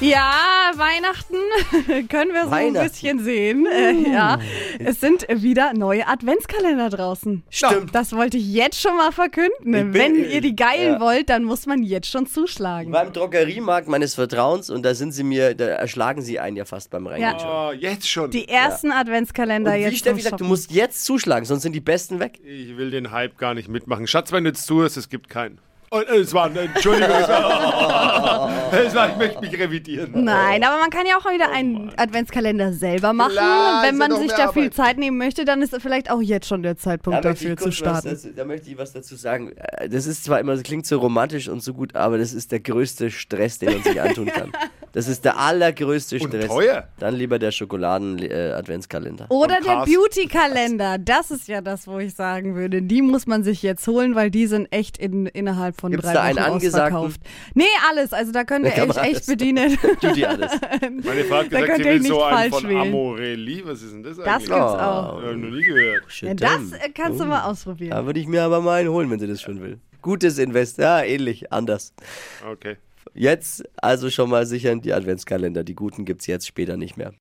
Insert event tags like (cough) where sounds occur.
Ja, Weihnachten (laughs) können wir so ein bisschen sehen. Äh, ja, es sind wieder neue Adventskalender draußen. Stimmt. Das wollte ich jetzt schon mal verkünden. Bin- Wenn ihr die geilen ja. wollt, dann muss man jetzt schon zuschlagen. Beim Drogeriemarkt meines Vertrauens und da sind sie mir, da erschlagen sie einen ja fast beim Reingehen Ja. schon. Oh, jetzt schon. Die ersten Adventskalender Und wie jetzt. Steffi zum sagt, du musst jetzt zuschlagen, sonst sind die besten weg. Ich will den Hype gar nicht mitmachen. Schatz, wenn du jetzt zuhörst, es gibt keinen. Oh, äh, es war, Entschuldigung, es war, (laughs) es war, ich möchte mich revidieren. Nein, aber man kann ja auch wieder einen Adventskalender selber machen. Klar, Wenn man sich da viel Arbeit. Zeit nehmen möchte, dann ist vielleicht auch jetzt schon der Zeitpunkt Da dafür zu starten. dazu, da möchte ich was dazu sagen. Äh, Das ist zwar immer, das klingt so romantisch und so gut, aber das ist der größte Stress, den man sich antun (laughs) kann. Das ist der allergrößte Und Stress. teuer. Dann lieber der Schokoladen-Adventskalender. Oder Von der. Beauty-Kalender. Das ist ja das, wo ich sagen würde. Die muss man sich jetzt holen, weil die sind echt in, innerhalb von Gibt's drei da Wochen einen angesagten? ausverkauft. Nee, alles. Also da könnt ihr euch echt alles. bedienen. (laughs) Judy alles. (laughs) Meine Frau hat Da gesagt, könnt sie ihr will nicht so einen falsch von wählen. Amorelli. Was ist denn das Das eigentlich? gibt's Oh. auch. Äh, noch nie gehört. Ja, das äh, kannst du mal ausprobieren. Da würde ich mir aber mal einen holen, wenn sie das schon will. Gutes Invest, ja, ähnlich, anders. Okay. Jetzt also schon mal sichern die Adventskalender. Die guten gibt's jetzt später nicht mehr.